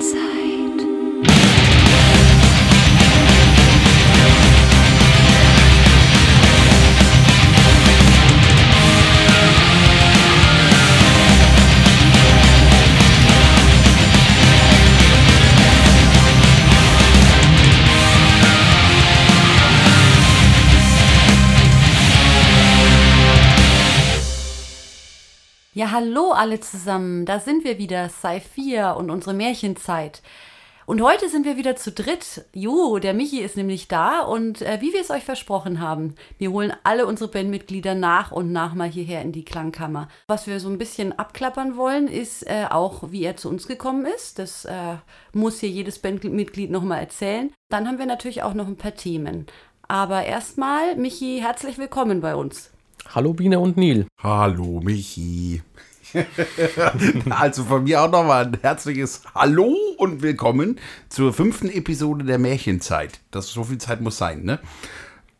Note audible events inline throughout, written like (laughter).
Märchenzeit. Ja, hallo alle zusammen. Da sind wir wieder, Sci 4 und unsere Märchenzeit. Und heute sind wir wieder zu dritt. Jo, der Michi ist nämlich da und äh, wie wir es euch versprochen haben, wir holen alle unsere Bandmitglieder nach und nach mal hierher in die Klangkammer. Was wir so ein bisschen abklappern wollen, ist äh, auch, wie er zu uns gekommen ist. Das äh, muss hier jedes Bandmitglied nochmal erzählen. Dann haben wir natürlich auch noch ein paar Themen. Aber erstmal, Michi, herzlich willkommen bei uns. Hallo Biene und Nil. Hallo Michi. (laughs) also von mir auch nochmal ein herzliches Hallo und willkommen zur fünften Episode der Märchenzeit. Das so viel Zeit muss sein, ne?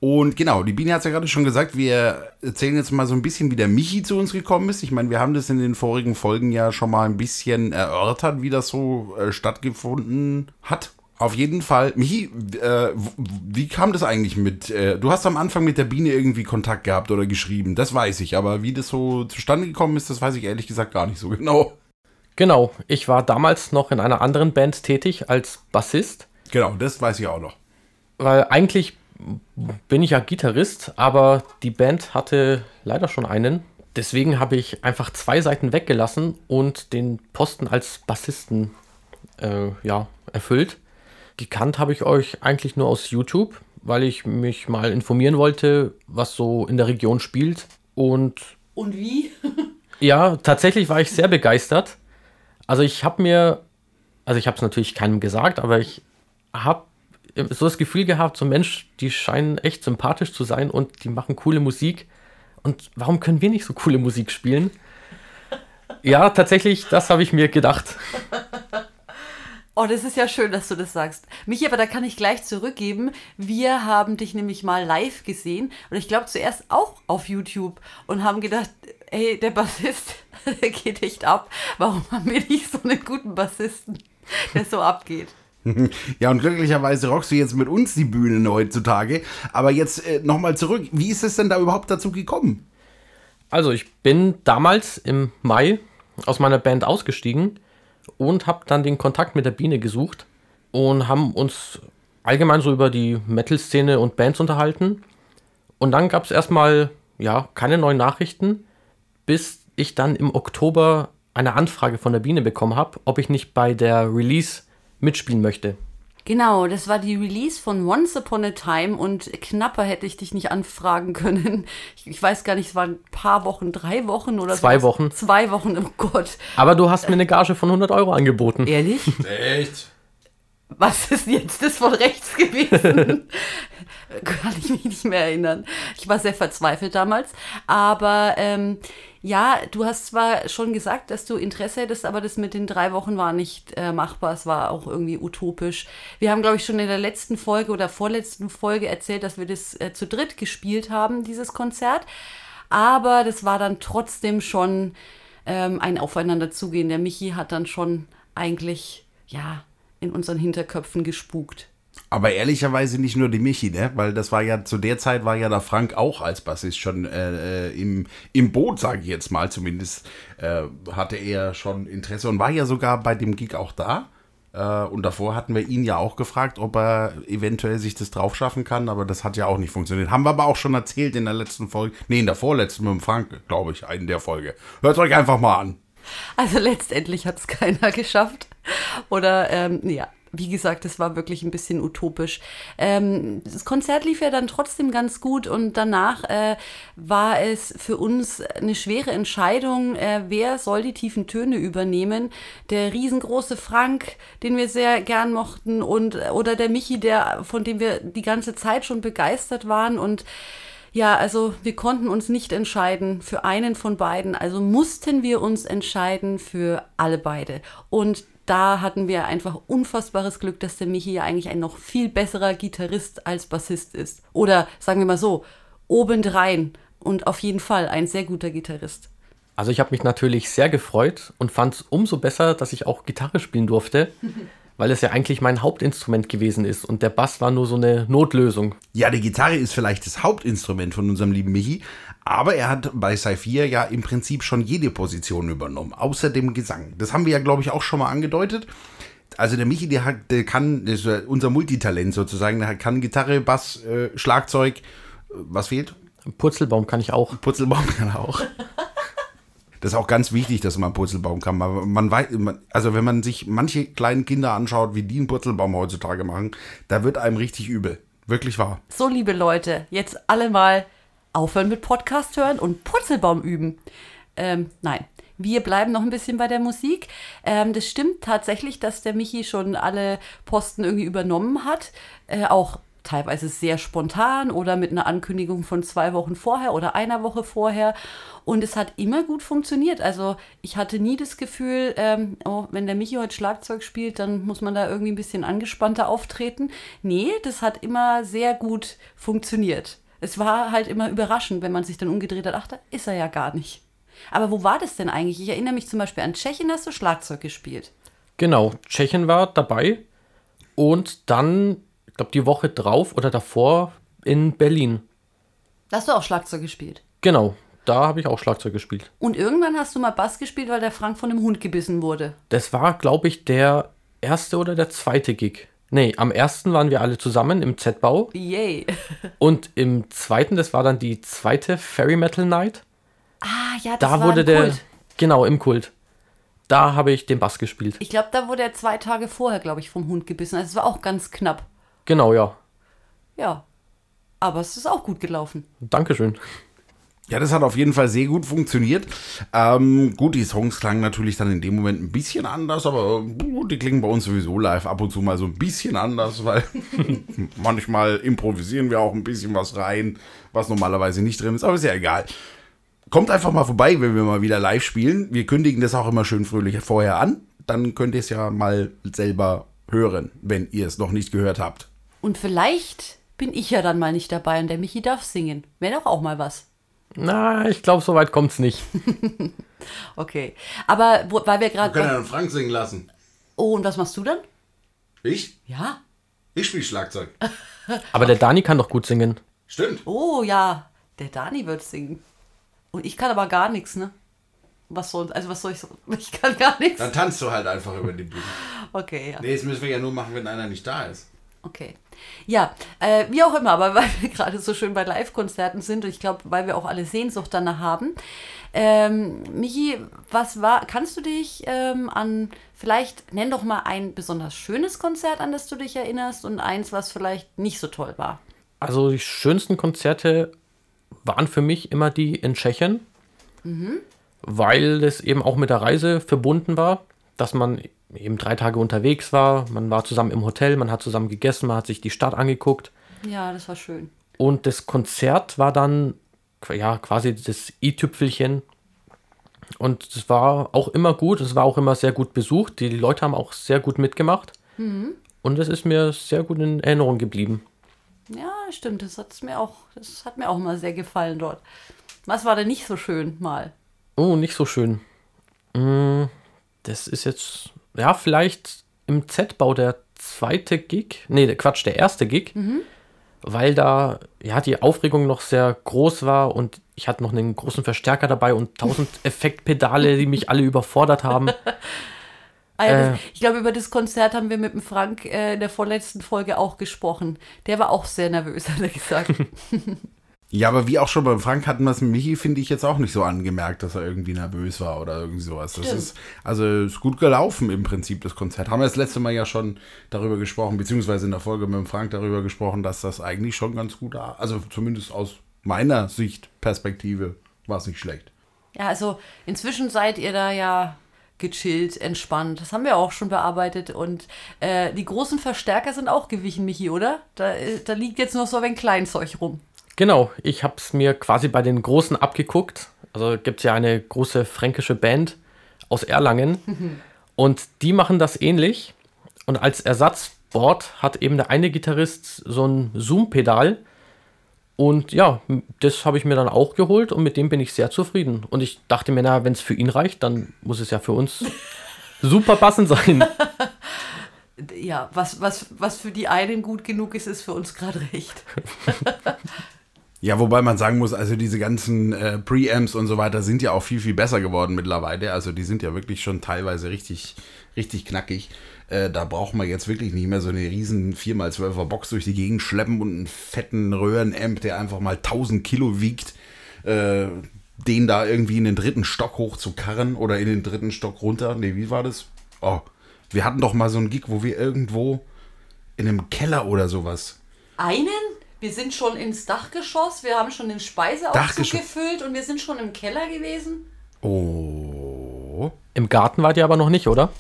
Und genau, die Biene hat es ja gerade schon gesagt, wir erzählen jetzt mal so ein bisschen, wie der Michi zu uns gekommen ist. Ich meine, wir haben das in den vorigen Folgen ja schon mal ein bisschen erörtert, wie das so äh, stattgefunden hat. Auf jeden Fall, Michi, äh, wie kam das eigentlich mit? Äh, du hast am Anfang mit der Biene irgendwie Kontakt gehabt oder geschrieben, das weiß ich, aber wie das so zustande gekommen ist, das weiß ich ehrlich gesagt gar nicht so (laughs) genau. Genau, ich war damals noch in einer anderen Band tätig als Bassist, Genau, das weiß ich auch noch. weil eigentlich bin ich ja Gitarrist, aber die Band hatte leider schon einen. Deswegen habe ich einfach zwei Seiten weggelassen und den Posten als Bassisten äh, ja, erfüllt. Gekannt habe ich euch eigentlich nur aus YouTube, weil ich mich mal informieren wollte, was so in der Region spielt. Und Und wie? (laughs) Ja, tatsächlich war ich sehr begeistert. Also ich habe mir, also ich habe es natürlich keinem gesagt, aber ich habe so das Gefühl gehabt, so Mensch, die scheinen echt sympathisch zu sein und die machen coole Musik. Und warum können wir nicht so coole Musik spielen? Ja, tatsächlich, das habe ich mir gedacht. (laughs) Oh, das ist ja schön, dass du das sagst. Michi, aber da kann ich gleich zurückgeben. Wir haben dich nämlich mal live gesehen und ich glaube zuerst auch auf YouTube und haben gedacht, ey, der Bassist, (laughs) der geht echt ab. Warum haben wir nicht so einen guten Bassisten, der so abgeht? (laughs) Ja, und glücklicherweise rockst du jetzt mit uns die Bühne heutzutage. Aber jetzt äh, nochmal zurück, wie ist es denn da überhaupt dazu gekommen? Also ich bin damals im Mai aus meiner Band ausgestiegen und habe dann den Kontakt mit der Biene gesucht und haben uns allgemein so über die Metal-Szene und Bands unterhalten. Und dann gab es erstmal ja keine neuen Nachrichten, bis ich dann im Oktober eine Anfrage von der Biene bekommen habe, ob ich nicht bei der Release mitspielen möchte. Genau, das war die Release von Once Upon a Time und knapper hätte ich dich nicht anfragen können. Ich, ich weiß gar nicht, es waren ein paar Wochen, drei Wochen oder Zwei sowas. Wochen. Zwei Wochen, oh Gott. Aber du hast mir eine Gage von 100 Euro angeboten. Ehrlich? Echt? Was ist jetzt das von rechts gewesen? (laughs) Kann ich mich nicht mehr erinnern. Ich war sehr verzweifelt damals. Aber ähm, ja, du hast zwar schon gesagt, dass du Interesse hättest, aber das mit den drei Wochen war nicht äh, machbar. Es war auch irgendwie utopisch. Wir haben, glaube ich, schon in der letzten Folge oder vorletzten Folge erzählt, dass wir das äh, zu dritt gespielt haben, dieses Konzert. Aber das war dann trotzdem schon ähm, ein Aufeinanderzugehen. Der Michi hat dann schon eigentlich, ja, in unseren Hinterköpfen gespukt. Aber ehrlicherweise nicht nur die Michi, ne? Weil das war ja, zu der Zeit war ja der Frank auch als Bassist schon äh, äh, im, im Boot, sage ich jetzt mal. Zumindest äh, hatte er schon Interesse und war ja sogar bei dem Gig auch da. Äh, und davor hatten wir ihn ja auch gefragt, ob er eventuell sich das drauf schaffen kann, aber das hat ja auch nicht funktioniert. Haben wir aber auch schon erzählt in der letzten Folge. Nee, in der vorletzten mit dem Frank, glaube ich, in der Folge. Hört euch einfach mal an. Also letztendlich hat es (laughs) keiner geschafft. Oder ähm, ja, wie gesagt, es war wirklich ein bisschen utopisch. Ähm, das Konzert lief ja dann trotzdem ganz gut und danach äh, war es für uns eine schwere Entscheidung, äh, wer soll die tiefen Töne übernehmen. Der riesengroße Frank, den wir sehr gern mochten, und oder der Michi, der, von dem wir die ganze Zeit schon begeistert waren und ja, also wir konnten uns nicht entscheiden für einen von beiden, also mussten wir uns entscheiden für alle beide. Und da hatten wir einfach unfassbares Glück, dass der Michi ja eigentlich ein noch viel besserer Gitarrist als Bassist ist. Oder sagen wir mal so, obendrein und auf jeden Fall ein sehr guter Gitarrist. Also ich habe mich natürlich sehr gefreut und fand es umso besser, dass ich auch Gitarre spielen durfte, (laughs) weil es ja eigentlich mein Hauptinstrument gewesen ist und der Bass war nur so eine Notlösung. Ja, die Gitarre ist vielleicht das Hauptinstrument von unserem lieben Michi, aber er hat bei Saphir ja im Prinzip schon jede Position übernommen, außer dem Gesang. Das haben wir ja, glaube ich, auch schon mal angedeutet. Also der Michi, der, hat, der kann, das ist ja unser Multitalent sozusagen, der kann Gitarre, Bass, äh, Schlagzeug. Äh, Was fehlt? Purzelbaum kann ich auch. Purzelbaum kann er auch. (laughs) Das ist auch ganz wichtig, dass man Purzelbaum kann. Aber man weiß, man- also wenn man sich manche kleinen Kinder anschaut, wie die einen Purzelbaum heutzutage machen, da wird einem richtig übel. Wirklich wahr. So, liebe Leute, jetzt alle mal aufhören mit Podcast hören und Purzelbaum üben. Ähm, nein, wir bleiben noch ein bisschen bei der Musik. Ähm, das stimmt tatsächlich, dass der Michi schon alle Posten irgendwie übernommen hat. Äh, auch teilweise sehr spontan oder mit einer Ankündigung von zwei Wochen vorher oder einer Woche vorher. Und es hat immer gut funktioniert. Also ich hatte nie das Gefühl, ähm, oh, wenn der Michi heute Schlagzeug spielt, dann muss man da irgendwie ein bisschen angespannter auftreten. Nee, das hat immer sehr gut funktioniert. Es war halt immer überraschend, wenn man sich dann umgedreht hat, ach, da ist er ja gar nicht. Aber wo war das denn eigentlich? Ich erinnere mich zum Beispiel an Tschechien, hast du Schlagzeug gespielt. Genau, Tschechien war dabei und dann, glaube, die Woche drauf oder davor in Berlin. Da hast du auch Schlagzeug gespielt. Genau, da habe ich auch Schlagzeug gespielt. Und irgendwann hast du mal Bass gespielt, weil der Frank von einem Hund gebissen wurde. Das war, glaube ich, der erste oder der zweite Gig. Nee, am ersten waren wir alle zusammen im Z-Bau Yay. (laughs) und im zweiten, das war dann die zweite Fairy Metal Night. Ah, ja, das Da war wurde im der, Kult. genau, im Kult. Da habe ich den Bass gespielt. Ich glaube, da wurde er zwei Tage vorher, glaube ich, vom Hund gebissen. Also es war auch ganz knapp. Genau, ja. Ja. Aber es ist auch gut gelaufen. Dankeschön. Ja, das hat auf jeden Fall sehr gut funktioniert. Ähm, gut, die Songs klangen natürlich dann in dem Moment ein bisschen anders, aber die klingen bei uns sowieso live ab und zu mal so ein bisschen anders, weil (laughs) manchmal improvisieren wir auch ein bisschen was rein, was normalerweise nicht drin ist, aber ist ja egal. Kommt einfach mal vorbei, wenn wir mal wieder live spielen. Wir kündigen das auch immer schön fröhlich vorher an. Dann könnt ihr es ja mal selber hören, wenn ihr es noch nicht gehört habt. Und vielleicht bin ich ja dann mal nicht dabei und der Michi darf singen. Wäre doch auch mal was. Na, ich glaube, so weit kommt's nicht. (laughs) Okay. Aber wo, weil wir gerade. den Frank singen lassen. Oh, und was machst du dann? Ich? Ja. Ich spiele Schlagzeug. (laughs) Aber der Dani kann doch gut singen. Stimmt. Oh ja, der Dani wird singen. Und ich kann aber gar nichts, ne? Was soll, also was soll ich so? (laughs) Ich kann gar nichts. Dann tanzt du halt einfach über die Bühne. Okay, ja. Nee, das müssen wir ja nur machen, wenn einer nicht da ist. Okay. Ja, äh, wie auch immer, aber (laughs) weil wir gerade so schön bei Live-Konzerten sind und ich glaube, weil wir auch alle Sehnsucht danach haben. Ähm, Michi, was war, kannst du dich ähm, an, vielleicht nenn doch mal ein besonders schönes Konzert, an das du dich erinnerst und eins, was vielleicht nicht so toll war? Also die schönsten Konzerte waren für mich immer die in Tschechien, weil es eben auch mit der Reise verbunden war, dass man eben drei Tage unterwegs war, man war zusammen im Hotel, man hat zusammen gegessen, man hat sich die Stadt angeguckt Ja, das war schön. und das Konzert war dann ja quasi das i-Tüpfelchen und es war auch immer gut, es war auch immer sehr gut besucht, die Leute haben auch sehr gut mitgemacht und es ist mir sehr gut in Erinnerung geblieben. Ja, stimmt, das hat's mir auch, das hat mir auch mal sehr gefallen dort. Was war denn nicht so schön mal? Oh, nicht so schön. Mm, Das ist jetzt, ja, vielleicht im Z-Bau der zweite Gig. Nee, der Quatsch, der erste Gig. Weil da, ja, die Aufregung noch sehr groß war und ich hatte noch einen großen Verstärker dabei und tausend (laughs) Effektpedale, die mich alle überfordert haben. (laughs) Das, Äh. ich glaube, über das Konzert haben wir mit dem Frank äh, in der vorletzten Folge auch gesprochen. Der war auch sehr nervös, hat er gesagt. (laughs) Ja, aber wie auch schon beim Frank hatten wir es mit Michi, finde ich jetzt auch nicht so angemerkt, dass er irgendwie nervös war oder irgendwie sowas. Das Stimmt. ist, also ist gut gelaufen im Prinzip, das Konzert. Haben wir das letzte Mal ja schon darüber gesprochen, beziehungsweise in der Folge mit dem Frank darüber gesprochen, dass das eigentlich schon ganz gut, also zumindest aus meiner Sicht, Perspektive, war es nicht schlecht. ja, also inzwischen seid ihr da ja gechillt, entspannt. Das haben wir auch schon bearbeitet. Und äh, die großen Verstärker sind auch gewichen, Michi, oder? Da, äh, da liegt jetzt noch so ein Kleinzeug rum. Genau, ich habe es mir quasi bei den Großen abgeguckt. Also gibt es ja eine große fränkische Band aus Erlangen (laughs) und die machen das ähnlich. Und als Ersatzboard hat eben der eine Gitarrist so ein Zoom-Pedal Und ja, das habe ich mir dann auch geholt und mit dem bin ich sehr zufrieden. Und ich dachte mir, na, wenn es für ihn reicht, dann muss es ja für uns (laughs) super passend sein. Ja, was, was, was für die einen gut genug ist, ist für uns gerade recht. (laughs) Ja, wobei man sagen muss, also diese ganzen äh, Preamps und so weiter sind ja auch viel, viel besser geworden mittlerweile. Also die sind ja wirklich schon teilweise richtig, richtig knackig. Äh, da braucht man jetzt wirklich nicht mehr so eine riesen 4x12er Box durch die Gegend schleppen und einen fetten Röhrenamp, der einfach mal 1000 Kilo wiegt, äh, den da irgendwie in den dritten Stock hoch zu karren oder in den dritten Stock runter. Nee, wie war das? Oh, wir hatten doch mal so einen Gig, wo wir irgendwo in einem Keller oder sowas Einen? Wir sind schon ins Dachgeschoss, wir haben schon den Speiseaufzug gefüllt und wir sind schon im Keller gewesen. Oh. Im Garten wart ihr aber noch nicht, oder?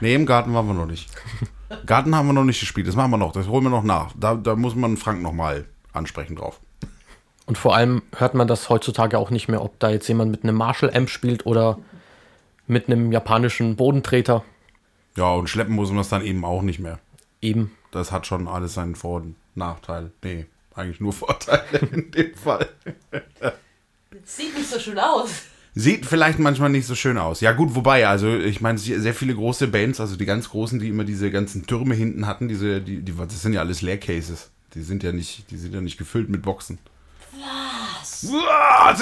Nee, im Garten waren wir noch nicht. Garten haben wir noch nicht gespielt. Das machen wir noch. Das holen wir noch nach. Da, da muss man Frank noch mal ansprechen drauf. Und vor allem hört man das heutzutage auch nicht mehr, ob da jetzt jemand mit einem Marshall-Amp spielt oder mit einem japanischen Bodentreter. Ja, und schleppen muss man das dann eben auch nicht mehr. Eben. Das hat schon alles seinen Vor- und Nachteil. Nee, eigentlich nur (laughs) Vorteile in dem Fall. Sieht nicht so schön aus. Sieht vielleicht manchmal nicht so schön aus. Ja, gut, wobei, also ich meine, sehr viele große Bands, also die ganz großen, die immer diese ganzen Türme hinten hatten, diese, die, die, das sind ja alles Leercases. Die sind ja nicht, die sind ja nicht gefüllt mit Boxen. Was?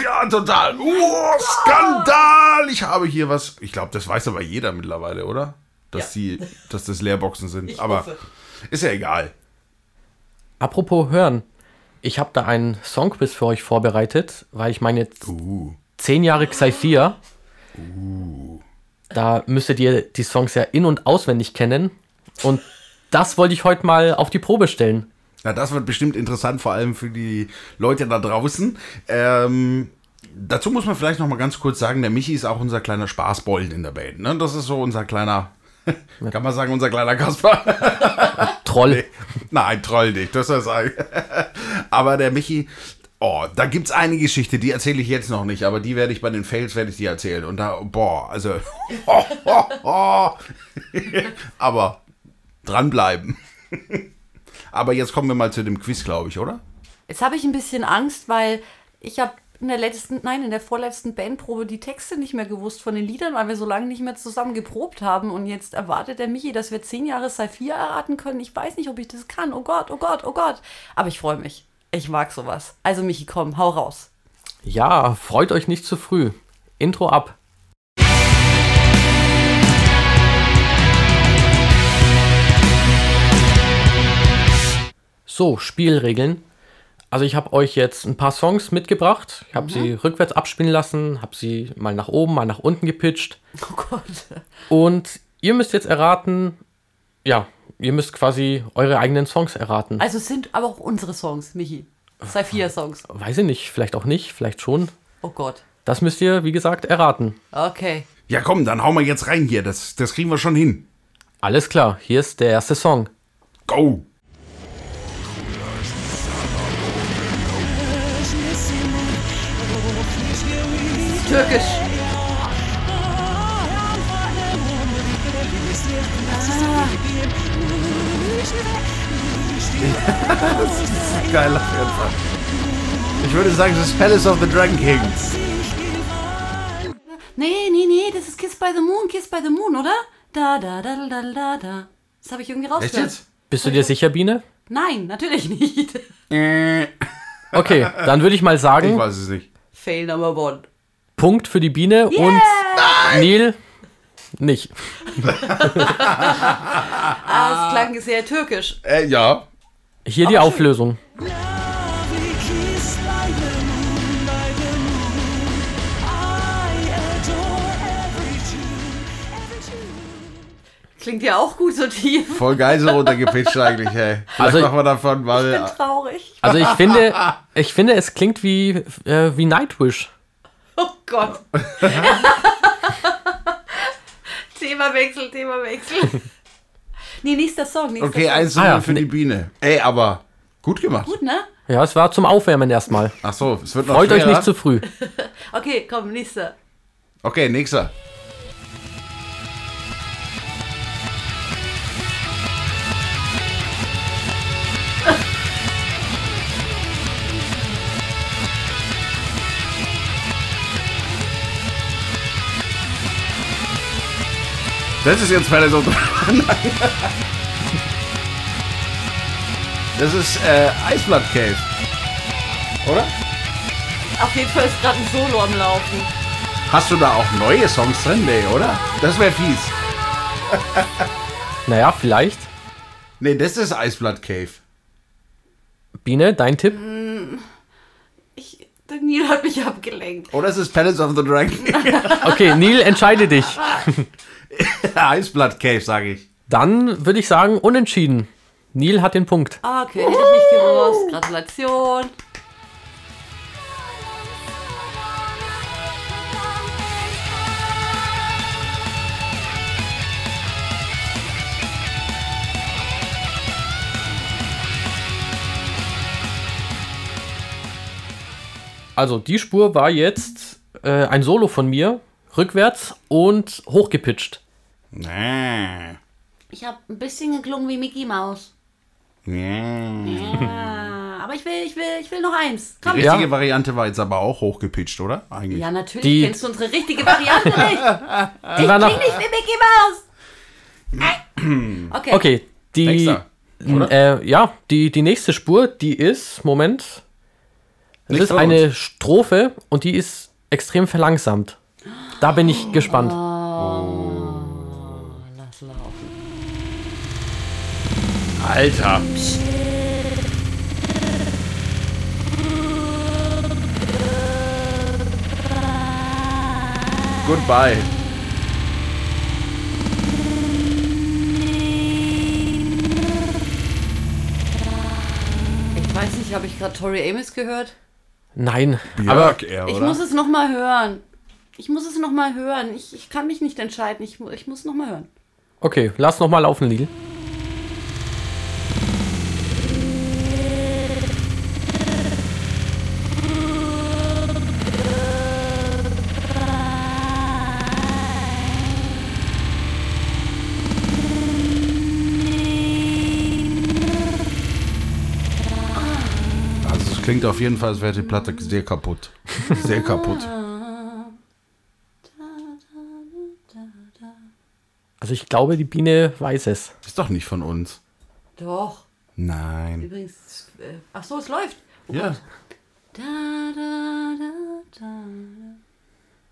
Ja, total. Oh, Skandal! Ich habe hier was. Ich glaube, das weiß aber jeder mittlerweile, oder? Dass Ja. die, dass das Leerboxen sind. (laughs) Ich aber hoffe. ist ja egal. Apropos hören. Ich habe da einen Songquiz für euch vorbereitet, weil ich meine jetzt Uh. zehn Jahre Xai Da müsstet ihr die Songs ja in- und auswendig kennen. Und das wollte ich heute mal auf die Probe stellen. Na, das wird bestimmt interessant, vor allem für die Leute da draußen. Ähm, dazu muss man vielleicht noch mal ganz kurz sagen, der Michi ist auch unser kleiner Spaßbollen in der Band. Ne? Das ist so unser kleiner, kann man sagen, unser kleiner Kasper. (laughs) Troll. Nein, troll nicht, das soll sagen. (laughs) aber der Michi, oh, da gibt's eine Geschichte, die erzähle ich jetzt noch nicht, aber die werde ich bei den Fails, werde ich die erzählen. Und da, boah, also, oh, oh, oh. aber dranbleiben. (laughs) aber jetzt kommen wir mal zu dem Quiz, glaube ich, oder? Jetzt habe ich ein bisschen Angst, weil ich habe in der letzten, nein, in der vorletzten Bandprobe die Texte nicht mehr gewusst von den Liedern, weil wir so lange nicht mehr zusammen geprobt haben. Und jetzt erwartet der Michi, dass wir zehn Jahre Saphir erraten können. Ich weiß nicht, ob ich das kann. Oh Gott, oh Gott, oh Gott. Aber ich freue mich. Ich mag sowas. Also Michi, komm, hau raus. Ja, freut euch nicht zu früh. Intro ab. So, Spielregeln. Also ich habe euch jetzt ein paar Songs mitgebracht. Ich habe sie rückwärts abspielen lassen, habe sie mal nach oben, mal nach unten gepitcht. Oh Gott. Und ihr müsst jetzt erraten, ja, ihr müsst quasi eure eigenen Songs erraten. Also es sind aber auch unsere Songs, Michi. Saphir-Songs. Weiß ich nicht, vielleicht auch nicht, vielleicht schon. Oh Gott. Das müsst ihr, wie gesagt, erraten. Okay. Ja, komm, dann hauen wir jetzt rein hier. Das, das kriegen wir schon hin. Alles klar, hier ist der erste Song. Go! Türkisch. (laughs) Geil auf jeden Fall. Ich würde sagen, das ist Palace of the Dragon King. Nee, nee, nee, das ist Kiss by the Moon, Kiss by the Moon, oder? Da, da, da, da, da, da. Das habe ich irgendwie Echt rausgehört. jetzt? Bist du dir sicher, Biene? Nein, natürlich nicht. Okay, dann würde ich mal ich sagen, weiß es nicht. Fail number one. Punkt für die Biene und Neil nicht. (laughs) Ah, es klang sehr türkisch. Äh, ja. Hier die Auflösung. Klingt ja auch gut so tief. Voll geil so runtergepitcht eigentlich, hey. Vielleicht Also- machen wir davon Ich mal. bin traurig. Also ich finde, ich finde, es klingt wie, äh, wie Nightwish. Oh Gott. Themawechsel, Themawechsel. Nee, nächster Song. Nächster Okay, Song. eins Ah ja, für die. Biene. Ey, aber gut gemacht. Gut, ne? Ja, es war zum Aufwärmen erstmal. Ach so, es wird noch Freut euch schwerer. nicht zu früh. (laughs) Okay, komm, nächster. Okay, nächster. Das ist jetzt Palace of the Das ist äh, Eisblood Cave. Oder? Auf jeden Fall ist gerade ein Solo am Laufen. Hast du da auch neue Songs drin? Nee, oder? Das wäre fies. (laughs) Naja, vielleicht. Nee, das ist Eisblood Cave. Biene, dein Tipp? Ich, der Neil hat mich abgelenkt. Oder es ist Palace of the Dragon. Okay, Neil, entscheide dich. (laughs) (laughs) Eisblood Cave, sage ich. Dann würde ich sagen, unentschieden. Neil hat den Punkt. Ah, Okay, hätte ich nicht gewusst. Gratulation. Also, die Spur war jetzt äh, ein Solo von mir, rückwärts und hochgepitcht. Nee. Ich habe ein bisschen geklungen wie Mickey Mouse. Nee. Ja, aber ich will, ich will, ich will noch eins. Die Komm. richtige Ja. Variante war jetzt aber auch hochgepitcht, oder? Eigentlich. Ja, natürlich Die- kennst du unsere richtige Variante nicht. (laughs) Die war Kling noch. nicht wie Mickey Mouse. Okay. Okay, die. Oder? Äh, ja, die, die nächste Spur, die ist, Moment. Das ist eine Strophe und die ist extrem verlangsamt. Da bin ich gespannt. Lass Alter. Goodbye. Ich weiß nicht, habe ich gerade Tori Amos gehört? Nein, Björk eher, Ich muss es noch mal hören. Ich muss es noch mal hören. Ich, ich kann mich nicht entscheiden. Ich, ich muss noch mal hören. okay, lass noch mal laufen, Lil. Klingt auf jeden Fall, als wäre die Platte sehr kaputt. Sehr kaputt. Also ich glaube, die Biene weiß es. Ist doch nicht von uns. Doch. Nein. Übrigens. Äh, ach so, es läuft. Oh Ja. Gott. Da, da, da, da.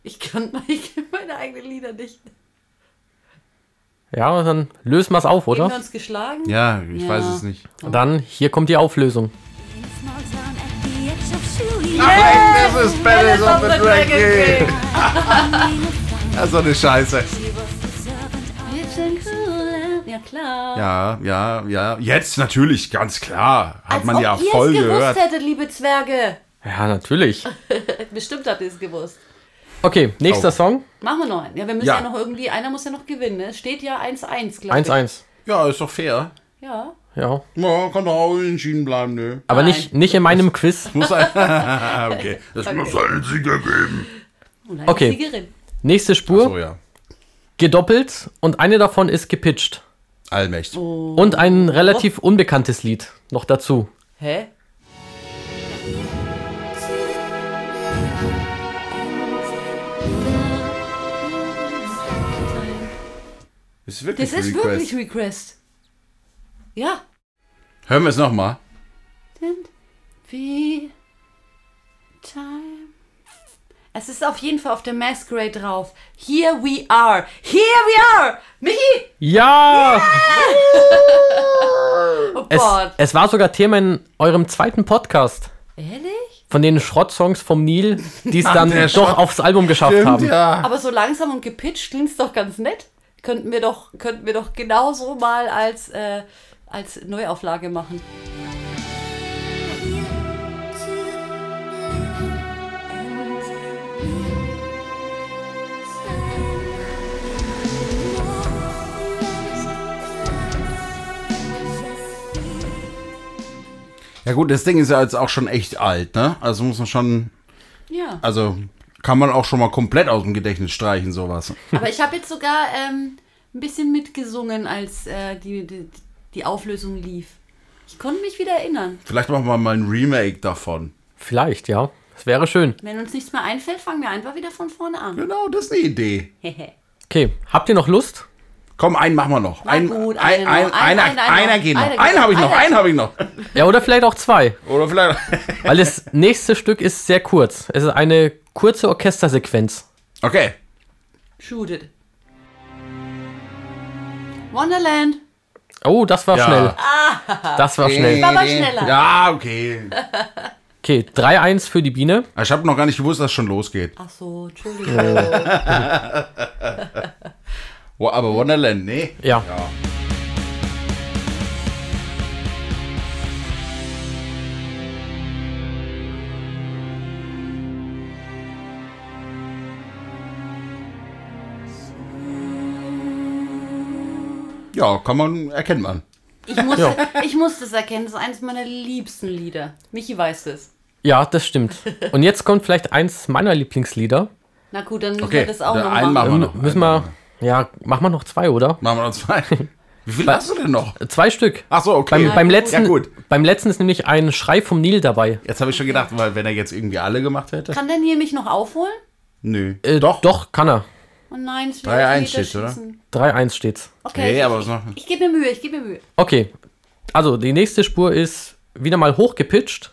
Ich kann, (laughs) ich meine eigenen Lieder nicht. Ja, dann lösen wir es auf, Haben wir oder? uns geschlagen? Ja, ich Ja. weiß es nicht. Dann, hier kommt die Auflösung. Das ist Palace of the Dragon. King. Ja, so eine Scheiße. Ja, klar. Ja, ja, ja. Jetzt natürlich, ganz klar. Hat Als man ob ja ihr voll es gewusst gehört. hättet, liebe Zwerge. Ja, natürlich. (laughs) Bestimmt habt ihr es gewusst. Okay, nächster Oh. Song. Machen wir noch einen. Ja, wir müssen Ja. ja, noch irgendwie, einer muss ja noch gewinnen. ne? Es steht ja 1-1, glaube ich. 1-1. Ja, ist doch fair. Ja. Ja. Ja, kann doch auch entschieden bleiben, ne? Aber Nein. nicht, nicht in meinem Quiz. (laughs) Muss ein, (laughs) okay. Es muss einen Sieger geben. Eine Okay. Siegerin. Nächste Spur, So, ja. gedoppelt und eine davon ist gepitcht. Allmächtig. Und ein relativ unbekanntes Lied noch dazu. Hä? Ist wirklich Das ist Request. wirklich Request. Ja. Hören wir es nochmal. Sind wie Time. Es ist auf jeden Fall auf der Masquerade drauf. Here we are. Here we are. Michi! Ja! (laughs) Oh Es, Gott. es war sogar Thema in eurem zweiten Podcast. Ehrlich? Von den Schrottsongs vom Nil, die es dann doch Schrott- aufs Album geschafft Stimmt, haben. ja. Aber so langsam und gepitcht klingt's doch ganz nett. Könnten wir doch, könnten wir doch genauso mal als, äh, als Neuauflage machen. Ja gut, das Ding ist ja jetzt auch schon echt alt, ne? Also muss man schon, Ja. also kann man auch schon mal komplett aus dem Gedächtnis streichen, sowas. Aber ich habe jetzt sogar ähm, ein bisschen mitgesungen, als äh, die, die, die Auflösung lief. Ich konnte mich wieder erinnern. Vielleicht machen wir mal ein Remake davon. Vielleicht, ja. Das wäre schön. Wenn uns nichts mehr einfällt, fangen wir einfach wieder von vorne an. Genau, das ist eine Idee. Okay, habt ihr noch Lust? Komm, einen machen wir noch. Ein, gut, ein, ein, einer, geht noch. Einen habe ich noch. Einer. Einen habe ich noch. Ja, oder vielleicht auch zwei. Oder vielleicht. Weil das nächste Stück ist sehr kurz. Es ist eine kurze Orchestersequenz. Okay. Shoot it. Wonderland. Oh, das war Ja. schnell. Das war schnell. War aber schneller. Ja, okay. Okay, 3-1 für die Biene. Ich habe noch gar nicht gewusst, dass es schon losgeht. Ach so, Entschuldigung. (laughs) Wo- Aber Wonderland, nee. Ja. Ja. Ja, kann man, erkennt man. Ich muss, ich muss das erkennen, das ist eines meiner liebsten Lieder. Michi weiß das. Ja, das stimmt. Und jetzt kommt vielleicht eins meiner Lieblingslieder. Na gut, dann müssen Okay, wir das auch der noch einen machen. machen wir noch. Müssen wir. Ja, machen wir noch zwei, oder? Machen wir noch zwei. Wie viel hast du denn noch? Zwei Stück. Ach so, okay. Beim, beim, gut. letzten, Ja, gut. beim letzten ist nämlich ein Schrei vom Nil dabei. Jetzt habe ich schon gedacht, weil wenn er jetzt irgendwie alle gemacht hätte. Kann der Nil mich noch aufholen? Nö. Äh, doch. Doch, kann er. Oh nein, es 3-1 steht's, oder? 3-1 steht's. Okay, Nee, ich, aber ich, ich gebe mir Mühe, ich gebe mir Mühe. Okay. Also, die nächste Spur ist wieder mal hochgepitcht.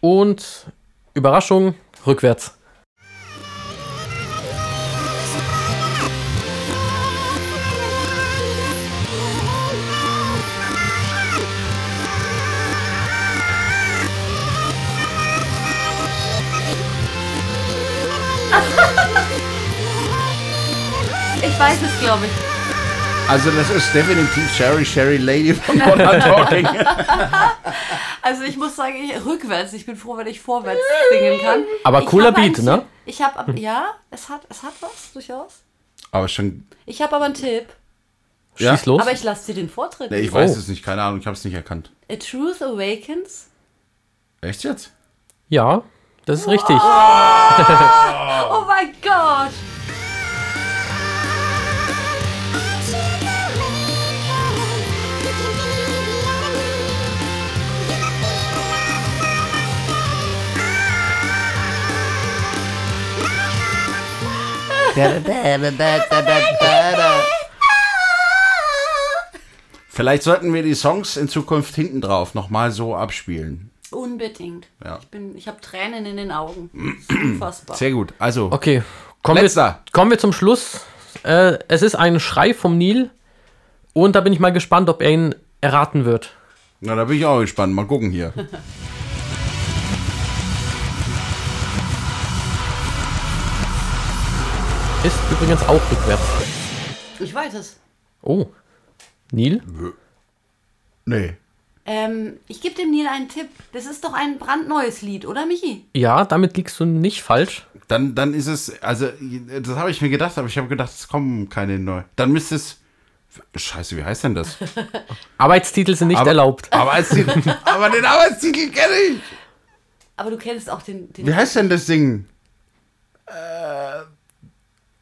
Und Überraschung, rückwärts. Glaube ich. Also das ist definitiv Sherry Sherry Lady von Modern (laughs) Talking. Also ich muss sagen, ich, rückwärts. Ich bin froh, wenn ich vorwärts singen kann. Aber Ich cooler Beat, ne? Ich habe, ja, es hat, es hat was, durchaus. Aber schon. Ich habe aber einen Tipp. Ja? Schieß los. Aber ich lasse dir den Vortritt. Nee, ich weiß Oh. es nicht, keine Ahnung, ich habe es nicht erkannt. A Truth Awakens. Echt jetzt? Ja, das ist richtig. Oh (laughs) mein Gott. Vielleicht sollten wir die Songs in Zukunft hinten drauf nochmal so abspielen. Unbedingt. Ja. Ich, bin, ich habe Tränen in den Augen. Unfassbar. Sehr gut. Also, Okay, kommen Letzter. wir, kommen wir zum Schluss. Äh, es ist ein Schrei vom Nil. Und da bin ich mal gespannt, ob er ihn erraten wird. na, da bin ich auch gespannt. Mal gucken hier. (laughs) Ist übrigens auch rückwärts. Ich weiß es. Oh. Nil? Nee. Ähm, ich gebe dem Nil einen Tipp. Das ist doch ein brandneues Lied, oder Michi? Ja, damit liegst du nicht falsch. Dann, dann ist es, also, das habe ich mir gedacht, aber ich habe gedacht, es kommen keine neuen. Dann müsste es. Scheiße, wie heißt denn das? (laughs) Arbeitstitel sind nicht Aber- erlaubt. (laughs) Arbeitstitel. aber den Arbeitstitel kenne ich. Aber du kennst auch den. den Wie heißt denn das Ding?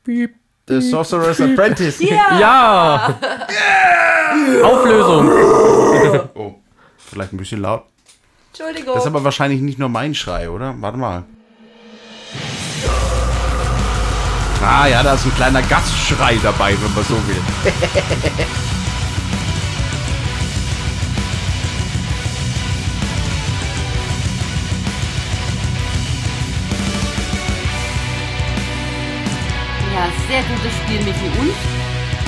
Piep. The Sorcerer's Apprentice. ja! Ja! Auflösung. (laughs) Oh, vielleicht ein bisschen laut. Entschuldigung. Das ist aber wahrscheinlich nicht nur mein Schrei, oder? Warte mal. Ah ja, da ist ein kleiner Gastschrei dabei, wenn man so will. (laughs) sehr gutes Spiel, Michi. Und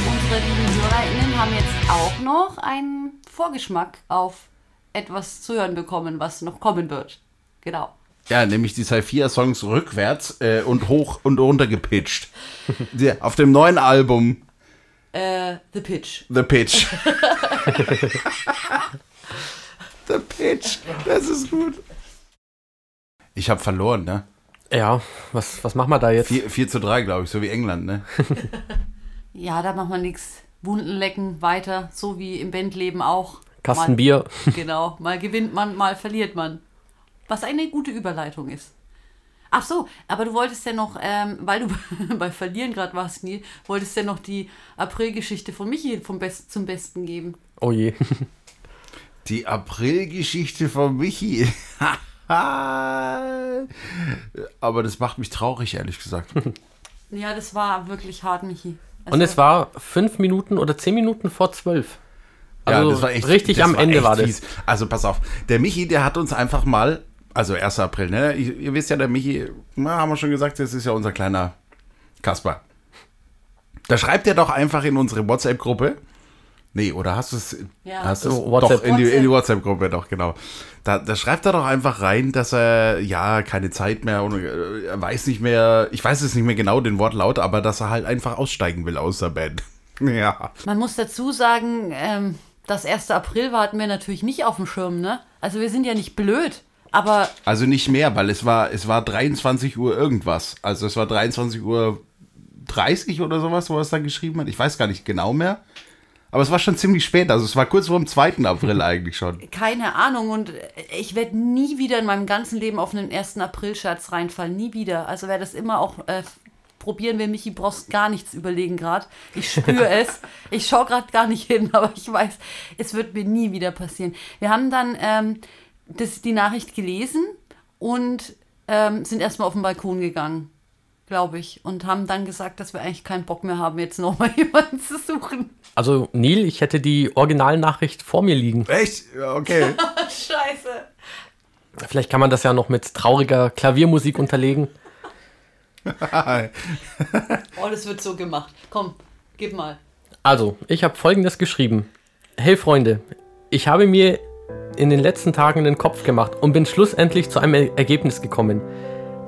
unsere lieben HörerInnen haben jetzt auch noch einen Vorgeschmack auf etwas zu hören bekommen, was noch kommen wird. Genau. Ja, nämlich die Saphir-Songs rückwärts äh, und hoch und runter gepitcht. Auf dem neuen Album Äh, The Pitch. The Pitch. (laughs) The Pitch, das ist gut. Ich habe verloren, ne? Ja, was, was machen wir da jetzt? 4, 4 zu 3, glaube ich, so wie England, ne? (laughs) Ja, da macht man nichts. Wunden lecken weiter, so wie im Bandleben auch. Kasten mal, Bier. (laughs) Genau, mal gewinnt man, mal verliert man. Was eine gute Überleitung ist. Ach so, aber du wolltest ja noch, ähm, weil du (laughs) bei Verlieren gerade warst, Neil, wolltest ja noch die Aprilgeschichte von Michi vom Best zum Besten geben. Oh je. Die Aprilgeschichte von Michi. Aber das macht mich traurig, ehrlich gesagt. (laughs) Ja, das war wirklich hart, Michi. Und es war fünf Minuten oder zehn Minuten vor zwölf. Also ja, das war echt, richtig das am Ende echt war das. fies. Also pass auf, der Michi, der hat uns einfach mal, also 1. April, ne? Ihr, ihr wisst ja, der Michi, na, haben wir schon gesagt, das ist ja unser kleiner Kasper. Da schreibt er doch einfach in unsere WhatsApp-Gruppe. Nee, oder hast du es? Ja. hast du es So, WhatsApp. doch in die, in die WhatsApp. WhatsApp-Gruppe doch genau. Da, da schreibt er doch einfach rein, dass er ja keine Zeit mehr und äh, er weiß nicht mehr. Ich weiß es nicht mehr genau den Wortlaut, aber dass er halt einfach aussteigen will aus der Band. (laughs) Ja. Man muss dazu sagen, ähm, das 1. April war hatten wir natürlich nicht auf dem Schirm, ne? Also wir sind ja nicht blöd, aber Also nicht mehr, weil es war, es war 23 Uhr irgendwas. Also es war 23 Uhr 30 oder sowas, wo er es dann geschrieben hat. Ich weiß gar nicht genau mehr. Aber es war schon ziemlich spät. Also es war kurz vor dem 2. April (laughs) eigentlich schon. keine Ahnung und ich werde nie wieder in meinem ganzen Leben auf einen 1. April-Scherz reinfallen, nie wieder. Also wer das immer auch äh, probieren will, Michi, brauchst gar nichts überlegen gerade. Ich spüre (laughs) es. Ich schaue gerade gar nicht hin, (laughs) aber ich weiß, es wird mir nie wieder passieren. Wir haben dann ähm, das, die Nachricht gelesen und ähm, sind erstmal auf den Balkon gegangen, glaube ich, und haben dann gesagt, dass wir eigentlich keinen Bock mehr haben, jetzt nochmal (laughs) jemanden zu suchen. Also Neil, ich hätte die Originalnachricht vor mir liegen. Echt? Ja, okay. (laughs) Scheiße. Vielleicht kann man das ja noch mit trauriger Klaviermusik unterlegen. (laughs) Oh, das wird so gemacht. Komm, gib mal. Also, ich habe folgendes geschrieben. Hey Freunde, ich habe mir in den letzten Tagen den Kopf gemacht und bin schlussendlich zu einem Er- Ergebnis gekommen.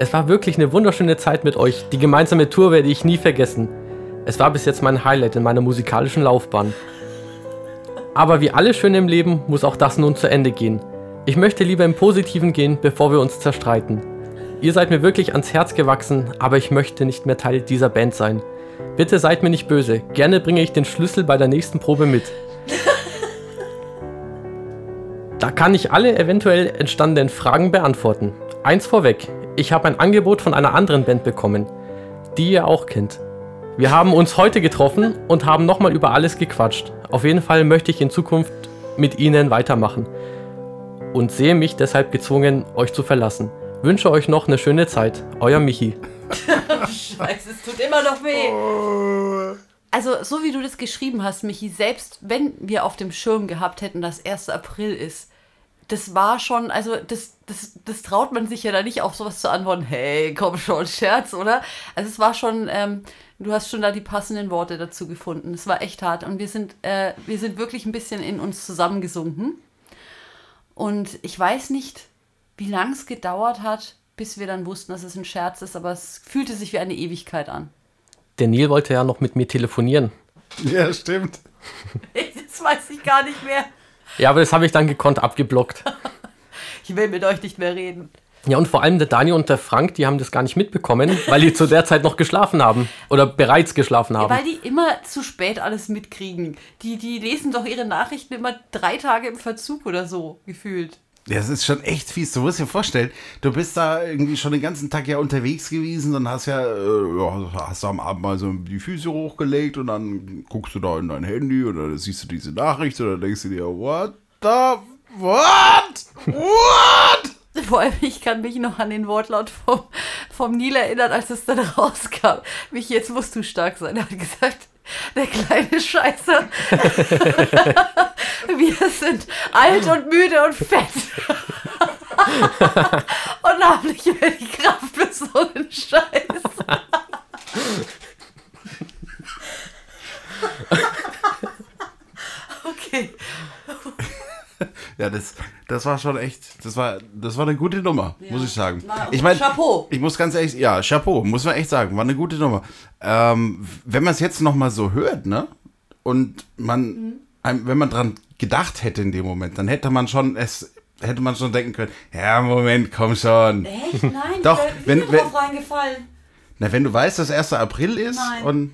Es war wirklich eine wunderschöne Zeit mit euch. Die gemeinsame Tour werde ich nie vergessen. Es war bis jetzt mein Highlight in meiner musikalischen Laufbahn. Aber wie alles Schöne im Leben muss auch das nun zu Ende gehen. Ich möchte lieber im Positiven gehen, bevor wir uns zerstreiten. Ihr seid mir wirklich ans Herz gewachsen, aber ich möchte nicht mehr Teil dieser Band sein. Bitte seid mir nicht böse. Gerne bringe ich den Schlüssel bei der nächsten Probe mit. Da kann ich alle eventuell entstandenen Fragen beantworten. Eins vorweg. Ich habe ein Angebot von einer anderen Band bekommen, die ihr auch kennt. Wir haben uns heute getroffen und haben nochmal über alles gequatscht. Auf jeden Fall möchte ich in Zukunft mit ihnen weitermachen und sehe mich deshalb gezwungen, euch zu verlassen. Wünsche euch noch eine schöne Zeit. Euer Michi. (laughs) Scheiße, es tut immer noch weh. Also, so wie du das geschrieben hast, Michi, selbst wenn wir auf dem Schirm gehabt hätten, dass 1. April ist, das war schon, also das, das, das traut man sich ja da nicht auf sowas zu antworten, hey, komm schon, Scherz, oder? Also es war schon, ähm, du hast schon da die passenden Worte dazu gefunden. Es war echt hart und wir sind, äh, wir sind wirklich ein bisschen in uns zusammengesunken. Und ich weiß nicht, wie lang es gedauert hat, bis wir dann wussten, dass es ein Scherz ist, aber es fühlte sich wie eine Ewigkeit an. Der Neil wollte ja noch mit mir telefonieren. Ja, stimmt. (laughs) Das weiß ich gar nicht mehr. Ja, aber das habe ich dann gekonnt abgeblockt. (laughs) Ich will mit euch nicht mehr reden. Ja, und vor allem der Daniel und der Frank, die haben das gar nicht mitbekommen, weil die zu der Zeit noch geschlafen haben. Oder bereits geschlafen haben. Weil die immer zu spät alles mitkriegen. Die, die lesen doch ihre Nachrichten immer drei Tage im Verzug oder so, gefühlt. Ja, Das ist schon echt fies. Du musst dir vorstellen, du bist da irgendwie schon den ganzen Tag ja unterwegs gewesen und hast ja, äh, ja, hast du am Abend mal so die Füße hochgelegt und dann guckst du da in dein Handy und dann siehst du diese Nachricht und dann denkst du dir, what the, what? What? Vor allem, ich kann mich noch an den Wortlaut vom, vom Neil erinnern, als es dann rauskam. Mich, jetzt musst du stark sein. Er hat gesagt, der kleine Scheiße. (laughs) Wir sind alt und müde und fett. (laughs) und haben nicht mehr die Kraft für so einen Scheiß. (laughs) Okay. (laughs) Ja, das, das war schon echt, das war, das war eine gute Nummer, muss ich sagen. Na, ich meine, Chapeau. ich muss ganz ehrlich, ja, Chapeau, muss man echt sagen, war eine gute Nummer. Ähm, wenn man es jetzt noch mal so hört, ne, und man, Mhm. einem, wenn man dran gedacht hätte in dem Moment, dann hätte man schon es, hätte man schon denken können, ja, Moment, komm schon. Echt? Nein, Doch, ich wenn- bin wenn- drauf reingefallen. Na, wenn du weißt, dass 1. April ist Nein. und,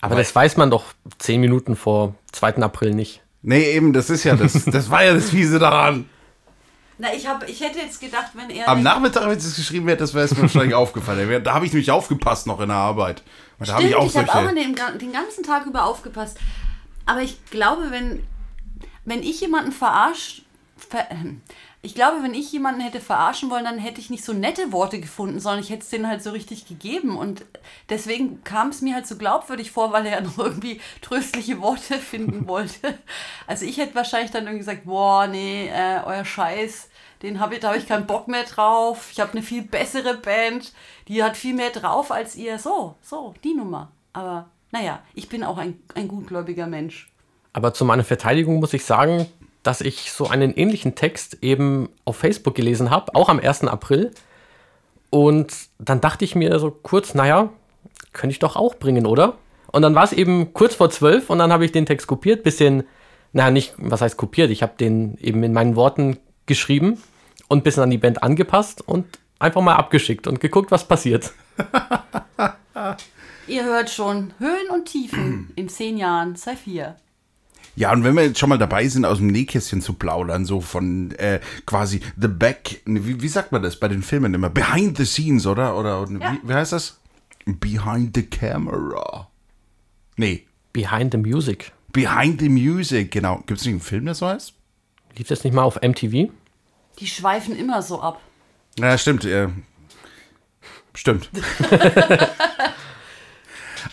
aber das weiß man doch zehn Minuten vor 2. April nicht. Nee, eben, das ist ja das, (laughs) das war ja das Fiese daran. Na, ich, hab, ich hätte jetzt gedacht, wenn er. Am Nachmittag, wenn es geschrieben hätte, das wäre es mir wahrscheinlich (laughs) aufgefallen. Da habe ich nämlich aufgepasst noch in der Arbeit. Da habe Stimmt, ich auch ich habe solche. auch den, den ganzen Tag über aufgepasst. Aber ich glaube, wenn, wenn ich jemanden verarscht, ver, ich glaube, wenn ich jemanden hätte verarschen wollen, dann hätte ich nicht so nette Worte gefunden, sondern ich hätte es denen halt so richtig gegeben. Und deswegen kam es mir halt so glaubwürdig vor, weil er ja (laughs) noch irgendwie tröstliche Worte (laughs) finden wollte. Also ich hätte wahrscheinlich dann irgendwie gesagt, boah, nee, äh, euer Scheiß, den hab ich, da habe ich keinen Bock mehr drauf. Ich habe eine viel bessere Band, die hat viel mehr drauf als ihr. So, so, die Nummer. Aber naja, ich bin auch ein, ein gutgläubiger Mensch. Aber zu meiner Verteidigung muss ich sagen, dass ich so einen ähnlichen Text eben auf Facebook gelesen habe, auch am 1. April. Und dann dachte ich mir so kurz, naja, könnte ich doch auch bringen, oder? Und dann war es eben kurz vor zwölf und dann habe ich den Text kopiert, bisschen, naja, nicht, was heißt kopiert, ich habe den eben in meinen Worten geschrieben und ein bisschen an die Band angepasst und einfach mal abgeschickt und geguckt, was passiert. (laughs) Ihr hört schon Höhen und Tiefen (clears throat) in zehn Jahren, sei vier. Ja, und wenn wir jetzt schon mal dabei sind, aus dem Nähkästchen zu plaudern, so von äh, quasi The Back, wie, wie sagt man das bei den Filmen immer? Behind the Scenes, oder? Oder Ja. wie, wie heißt das? Behind the Camera. Nee, Behind the Music. Behind the Music, genau. Gibt es nicht einen Film, der so heißt? Lief das nicht mal auf MTV? Die schweifen immer so ab. Ja, stimmt. Äh, stimmt. (laughs)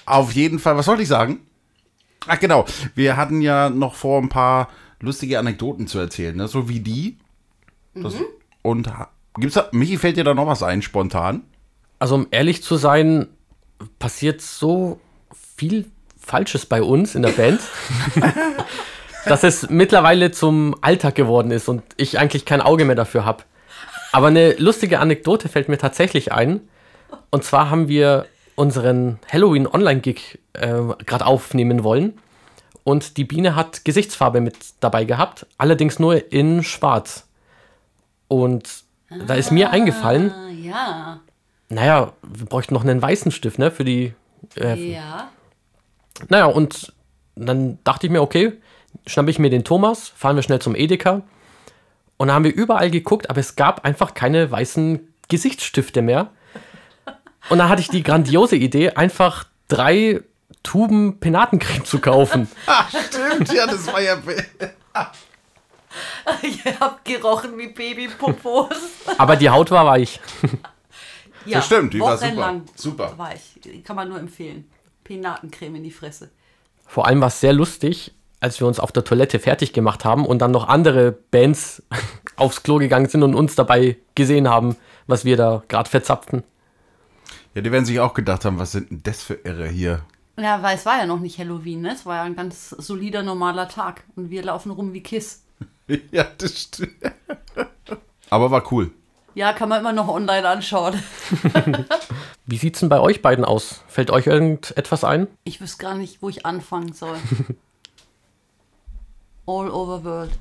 Auf jeden Fall, was wollte ich sagen? Ach genau, wir hatten ja noch vor, ein paar lustige Anekdoten zu erzählen, ne? so wie die. Das, Und ha- gibt's da, Michi, fällt dir da noch was ein, spontan? Also um ehrlich zu sein, passiert so viel Falsches bei uns in der Band, (laughs) dass es mittlerweile zum Alltag geworden ist und ich eigentlich kein Auge mehr dafür habe. Aber eine lustige Anekdote fällt mir tatsächlich ein. Und zwar haben wir unseren Halloween Online-Gig äh, gerade aufnehmen wollen. Und die Biene hat Gesichtsfarbe mit dabei gehabt, allerdings nur in Schwarz. Und da ist mir eingefallen, Ah, ja. naja, wir bräuchten noch einen weißen Stift, ne, für die. Äh, Ja. Naja, und dann dachte ich mir, okay, schnappe ich mir den Thomas, fahren wir schnell zum Edeka. Und dann haben wir überall geguckt, aber es gab einfach keine weißen Gesichtsstifte mehr. Und dann hatte ich die grandiose Idee, einfach drei Tuben Penatencreme zu kaufen. (laughs) Stimmt, ja, das war ja. (laughs) Ich hab gerochen wie Babypopos. (laughs) Aber die Haut war weich. Ja, Das stimmt, die war super. wochenlang Super. War ich. Die Kann man nur empfehlen. Penatencreme in die Fresse. Vor allem war es sehr lustig, als wir uns auf der Toilette fertig gemacht haben und dann noch andere Bands aufs Klo gegangen sind und uns dabei gesehen haben, was wir da gerade verzapften. Ja, die werden sich auch gedacht haben, was sind denn das für Irre hier? Ja, weil es war ja noch nicht Halloween, ne? Es war ja ein ganz solider, normaler Tag. Und wir laufen rum wie Kiss. (laughs) Ja, das stimmt. Aber war cool. Ja, kann man immer noch online anschauen. (laughs) Wie sieht's denn bei euch beiden aus? Fällt euch irgendetwas ein? Ich wüsste gar nicht, wo ich anfangen soll. (laughs) All over world.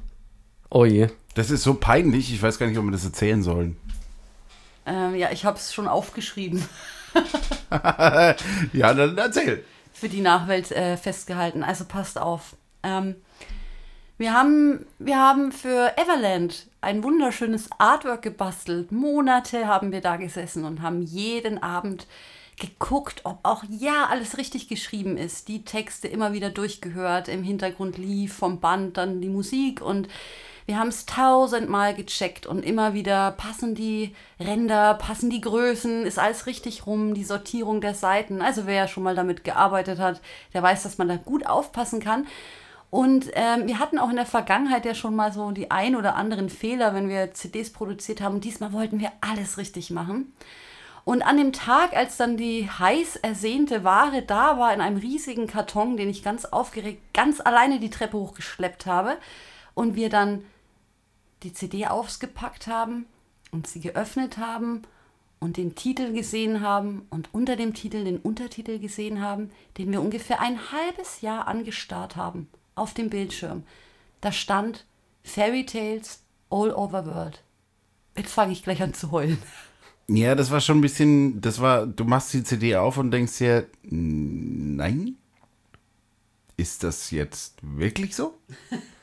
Oh je. Das ist so peinlich, ich weiß gar nicht, ob wir das erzählen sollen. Ähm, ja, ich habe es schon aufgeschrieben. (laughs) Ja, dann erzähl. für die Nachwelt äh, festgehalten. Also passt auf. Ähm, wir, haben, wir haben für Everland ein wunderschönes Artwork gebastelt. Monate haben wir da gesessen und haben jeden Abend geguckt, ob auch ja alles richtig geschrieben ist. Die Texte immer wieder durchgehört. Im Hintergrund lief vom Band dann die Musik und wir haben es tausendmal gecheckt und immer wieder passen die Ränder, passen die Größen, ist alles richtig rum, die Sortierung der Seiten. Also wer schon mal damit gearbeitet hat, der weiß, dass man da gut aufpassen kann. Und ähm, wir hatten auch in der Vergangenheit ja schon mal so die ein oder anderen Fehler, wenn wir CDs produziert haben. Und diesmal wollten wir alles richtig machen. Und an dem Tag, als dann die heiß ersehnte Ware da war, in einem riesigen Karton, den ich ganz aufgeregt ganz alleine die Treppe hochgeschleppt habe, und wir dann die CD ausgepackt haben und sie geöffnet haben und den Titel gesehen haben und unter dem Titel den Untertitel gesehen haben, den wir ungefähr ein halbes Jahr angestarrt haben auf dem Bildschirm. Da stand Fairy Tales All Over World. Jetzt fange ich gleich an zu heulen. Ja, das war schon ein bisschen, das war, du machst die CD auf und denkst dir, nein, ist das jetzt wirklich so? (laughs)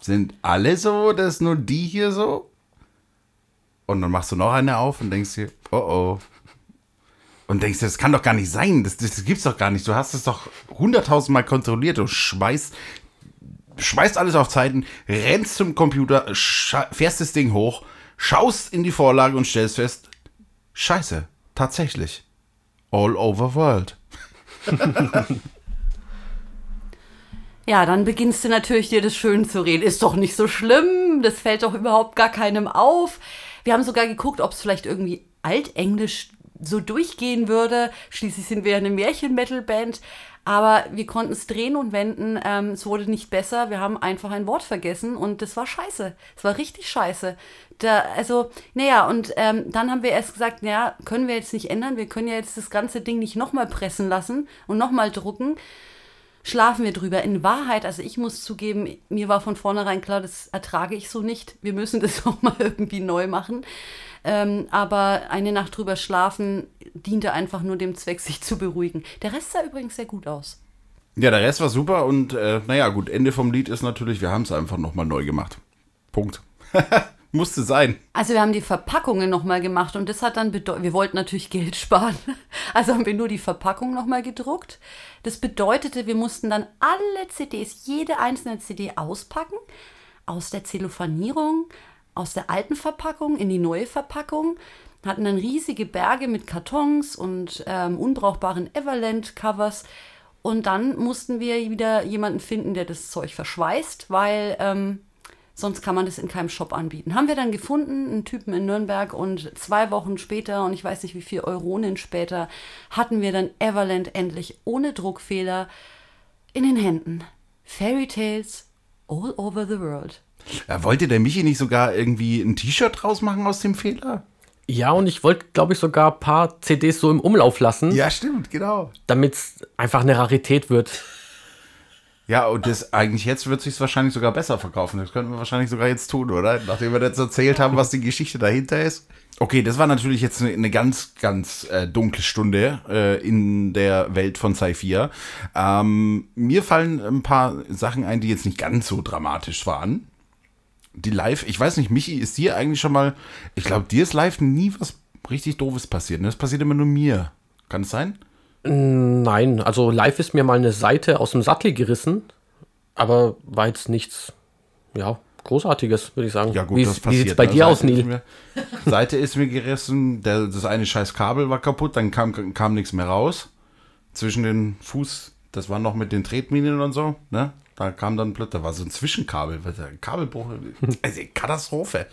Sind alle so, ist nur die hier so? Und dann machst du noch eine auf und denkst dir, oh oh. Und denkst das kann doch gar nicht sein, das, das gibt's doch gar nicht. Du hast es doch hunderttausendmal kontrolliert, du schmeißt schmeißt alles auf Zeiten, rennst zum Computer, fährst das Ding hoch, schaust in die Vorlage und stellst fest, scheiße, tatsächlich. All over world. (laughs) Ja, dann beginnst du natürlich dir das schön zu reden. Ist doch nicht so schlimm, das fällt doch überhaupt gar keinem auf. Wir haben sogar geguckt, ob es vielleicht irgendwie altenglisch so durchgehen würde. Schließlich sind wir ja eine Märchen-Metal-Band. Aber wir konnten es drehen und wenden. Ähm, es wurde nicht besser. Wir haben einfach ein Wort vergessen und das war scheiße. Es war richtig scheiße. Da, also, naja, und ähm, dann haben wir erst gesagt, naja, können wir jetzt nicht ändern. Wir können ja jetzt das ganze Ding nicht nochmal pressen lassen und nochmal drucken schlafen wir drüber. In Wahrheit, also ich muss zugeben, mir war von vornherein klar, das ertrage ich so nicht. Wir müssen (laughs) das auch mal irgendwie neu machen. Ähm, aber eine Nacht drüber schlafen diente einfach nur dem Zweck, (laughs) sich zu beruhigen. Der Rest sah übrigens sehr gut aus. Ja, der Rest war super und äh, naja, gut, Ende vom Lied ist natürlich, wir haben es einfach nochmal neu gemacht. Punkt. (laughs) Musste sein. Also wir haben die Verpackungen nochmal gemacht und das hat dann bedeutet, wir wollten natürlich Geld (laughs) sparen. Also haben wir nur die Verpackung nochmal gedruckt. Das bedeutete, wir mussten dann alle CDs, jede einzelne CD auspacken, aus der Zellophanierung, aus der alten Verpackung in die neue Verpackung, hatten dann riesige Berge mit Kartons und ähm, unbrauchbaren Everland-Covers. Und dann mussten wir wieder jemanden finden, der das Zeug verschweißt, weil ähm, sonst kann man das in keinem Shop anbieten. Haben wir dann gefunden, einen Typen in Nürnberg und zwei Wochen später und ich weiß nicht wie viel Euronen später hatten wir dann Everland endlich ohne Druckfehler in den Händen. Fairy Tales all over the world. Ja, wollte der Michi nicht sogar irgendwie ein T-Shirt draus machen aus dem Fehler? Ja, und ich wollte, glaube ich, sogar ein paar CDs so im Umlauf lassen, Ja, stimmt, genau. damit es einfach eine Rarität wird. Ja, und das eigentlich jetzt wird sich wahrscheinlich sogar besser verkaufen. Das könnten wir wahrscheinlich sogar jetzt tun, oder? Nachdem wir jetzt erzählt haben, was die Geschichte dahinter ist. Okay, das war natürlich jetzt eine, ganz, ganz äh, dunkle Stunde äh, in der Welt von Sci-Fi. Ähm, mir fallen ein paar Sachen ein, die jetzt nicht ganz so dramatisch waren. Die live, ich weiß nicht, Michi, ist dir eigentlich schon mal, ich glaube, dir ist live nie was richtig Doofes passiert. Ne? Das passiert immer nur mir. Kann es sein? Nein, also live ist mir mal eine Seite aus dem Sattel gerissen, aber war jetzt nichts, ja, Großartiges, würde ich sagen. Ja, gut, wie, das Wie passiert. sieht's bei ne? dir aus, Seite ist Neil? Mir, Seite ist mir gerissen, der, das eine scheiß Kabel war kaputt, dann kam, kam nichts mehr raus. Zwischen den Fuß, das war noch mit den Tretminen und so, ne? Da kam dann plötzlich, da war so ein Zwischenkabel, Kabelbruch, (laughs) also Katastrophe.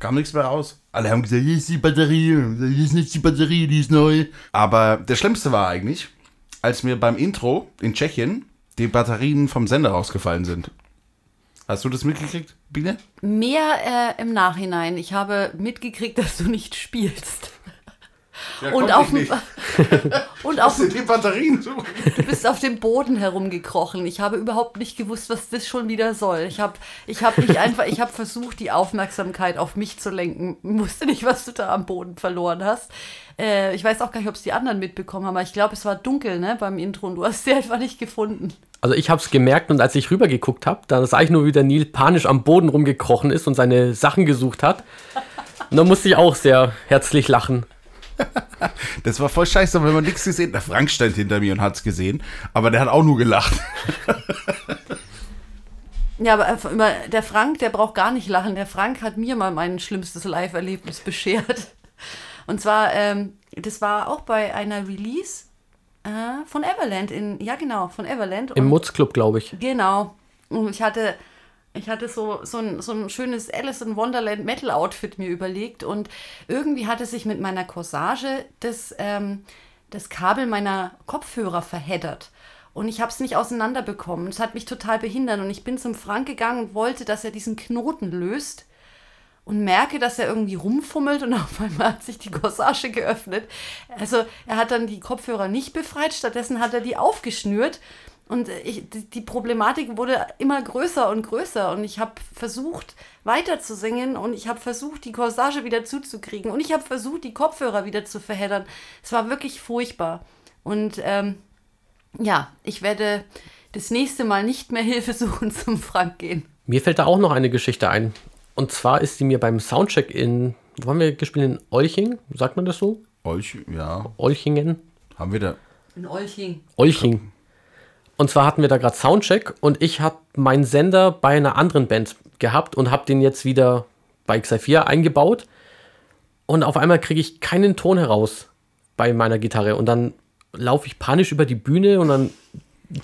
Kam nichts mehr raus. Alle haben gesagt, hier ist die Batterie, hier ist nicht die Batterie, die ist neu. Aber das Schlimmste war eigentlich, als mir beim Intro in Tschechien die Batterien vom Sender rausgefallen sind. Hast du das mitgekriegt, Biene? Mehr äh, im Nachhinein. Ich habe mitgekriegt, (laughs) dass du nicht spielst. Ja, und auf, ich dem- (laughs) und auf, die Batterien so? Du bist auf dem Boden herumgekrochen. Ich habe überhaupt nicht gewusst, was das schon wieder soll. Ich habe ich hab nicht einfach, ich habe versucht, die Aufmerksamkeit auf mich zu lenken. Wusste nicht, was du da am Boden verloren hast. Äh, ich weiß auch gar nicht, ob es die anderen mitbekommen haben, aber ich glaube, es war dunkel ne, beim Intro und du hast sie einfach nicht gefunden. Also ich habe es gemerkt und als ich rübergeguckt habe, da sah ich nur, wie der Neil panisch am Boden rumgekrochen ist und seine Sachen gesucht hat. Und da musste ich auch sehr herzlich lachen. (laughs) Das war voll scheiße, wenn man nichts gesehen Der Frank stand hinter mir und hat es gesehen, aber der hat auch nur gelacht. (laughs) Ja, aber immer, der Frank, der braucht gar nicht lachen. Der Frank hat mir mal mein schlimmstes Live-Erlebnis (laughs) beschert. Und zwar, ähm, das war auch bei einer Release äh, von Everland. In, ja, genau, von Everland. Im Mutzclub, glaube ich. Genau. Und ich hatte, ich hatte so, so, ein, so ein schönes Alice in Wonderland Metal Outfit mir überlegt und irgendwie hatte sich mit meiner Corsage das, ähm, das Kabel meiner Kopfhörer verheddert. Und ich habe es nicht auseinanderbekommen. Es hat mich total behindert. Und ich bin zum Frank gegangen und wollte, dass er diesen Knoten löst und merke, dass er irgendwie rumfummelt und (laughs) auf einmal hat sich die Corsage geöffnet. Also er hat dann die Kopfhörer nicht befreit, stattdessen hat er die aufgeschnürt und ich, die, die Problematik wurde immer größer und größer und ich habe versucht weiter zu singen und ich habe versucht, die Corsage wieder zuzukriegen und ich habe versucht, die Kopfhörer wieder zu verheddern. Es war wirklich furchtbar und ähm, ja, ich werde das nächste Mal nicht mehr (laughs) Hilfe suchen zum Frank gehen. Mir fällt da auch noch eine Geschichte ein. Und zwar ist sie mir beim Soundcheck in, wo haben wir gespielt? In Olching? Sagt man das so? Euch, ja, Olchingen? haben wir da. In Olching. Olching. Und zwar hatten wir da gerade Soundcheck und ich habe meinen Sender bei einer anderen Band gehabt und habe den jetzt wieder bei X4 eingebaut. Und auf einmal kriege ich keinen Ton heraus bei meiner Gitarre. Und dann laufe ich panisch über die Bühne und dann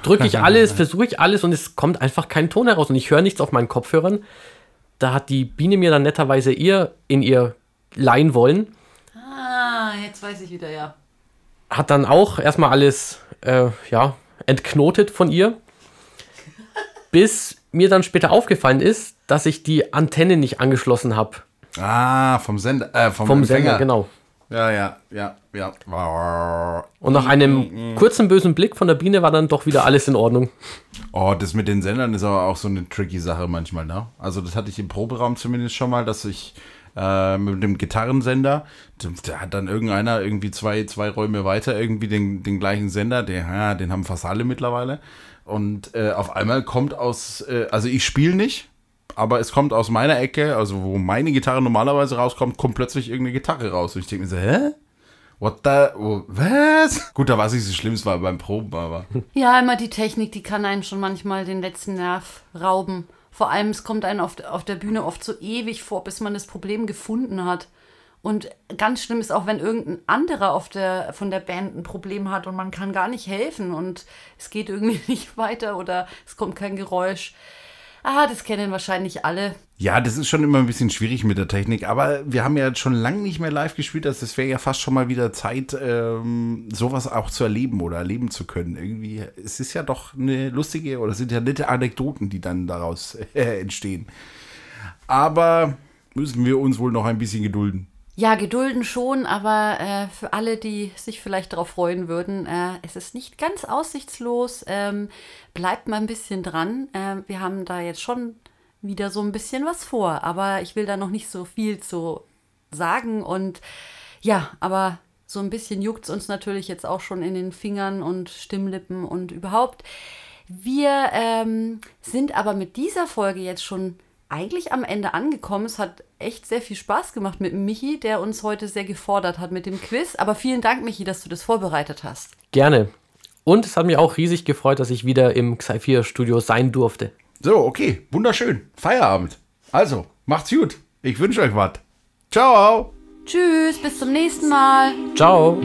drücke ich (laughs) alles, versuche ich alles und es kommt einfach kein Ton heraus. Und ich höre nichts auf meinen Kopfhörern. Da hat die Biene mir dann netterweise ihr in ihr leihen wollen. Ah, jetzt weiß ich wieder, ja. Hat dann auch erstmal alles äh, ja, entknotet von ihr. bis mir dann später aufgefallen ist, dass ich die Antenne nicht angeschlossen habe. Ah, vom Sender, äh, vom, Vom. Sender, genau. Ja, ja, ja, ja. Und nach einem kurzen bösen Blick von der Biene war dann doch wieder alles in Ordnung. Oh, das mit den Sendern ist aber auch so eine tricky Sache manchmal, ne? Also das hatte ich im Proberaum zumindest schon mal, dass ich äh, mit dem Gitarrensender, da hat dann irgendeiner irgendwie zwei, zwei Räume weiter irgendwie den, den gleichen Sender, der, ja, den haben fast alle mittlerweile. Und äh, auf einmal kommt aus, äh, also ich spiele nicht, aber es kommt aus meiner Ecke, also wo meine Gitarre normalerweise rauskommt, kommt plötzlich irgendeine Gitarre raus. Und ich denke mir so, hä? What the, oh, was? Gut, da war es nicht so schlimm, es war beim Proben, aber. Ja, immer die Technik, die kann einen schon manchmal den letzten Nerv rauben. Vor allem, es kommt einem auf, auf der Bühne oft so ewig vor, bis man das Problem gefunden hat. Und ganz schlimm ist auch, wenn irgendein anderer auf der, von der Band ein Problem hat und man kann gar nicht helfen und es geht irgendwie (laughs) nicht weiter oder es kommt kein Geräusch. Ah, das kennen wahrscheinlich alle. Ja, das ist schon immer ein bisschen schwierig mit der Technik, aber wir haben ja schon lange nicht mehr live gespielt, also es wäre ja fast schon mal wieder Zeit, ähm, sowas auch zu erleben oder erleben zu können. Irgendwie, es ist ja doch eine lustige oder sind ja nette Anekdoten, die dann daraus äh, (laughs) entstehen. Aber müssen wir uns wohl noch ein bisschen gedulden. Ja, gedulden schon, aber äh, für alle, die sich vielleicht darauf freuen würden, äh, es ist nicht ganz aussichtslos. Ähm, bleibt mal ein bisschen dran. Äh, wir haben da jetzt schon wieder so ein bisschen was vor, aber ich will da noch nicht so viel zu sagen. Und ja, aber so ein bisschen juckt es uns natürlich jetzt auch schon in den Fingern und Stimmlippen und überhaupt. Wir ähm, sind aber mit dieser Folge jetzt schon eigentlich am Ende angekommen. Es hat echt sehr viel Spaß gemacht mit Michi, der uns heute sehr gefordert hat mit dem Quiz. Aber vielen Dank, Michi, dass du das vorbereitet hast. Gerne. Und es hat mich auch riesig gefreut, dass ich wieder im Xi4 Studio sein durfte. So, okay, wunderschön. Feierabend. Also, macht's gut. Ich wünsche euch was. Ciao. Tschüss, bis zum nächsten Mal. Ciao.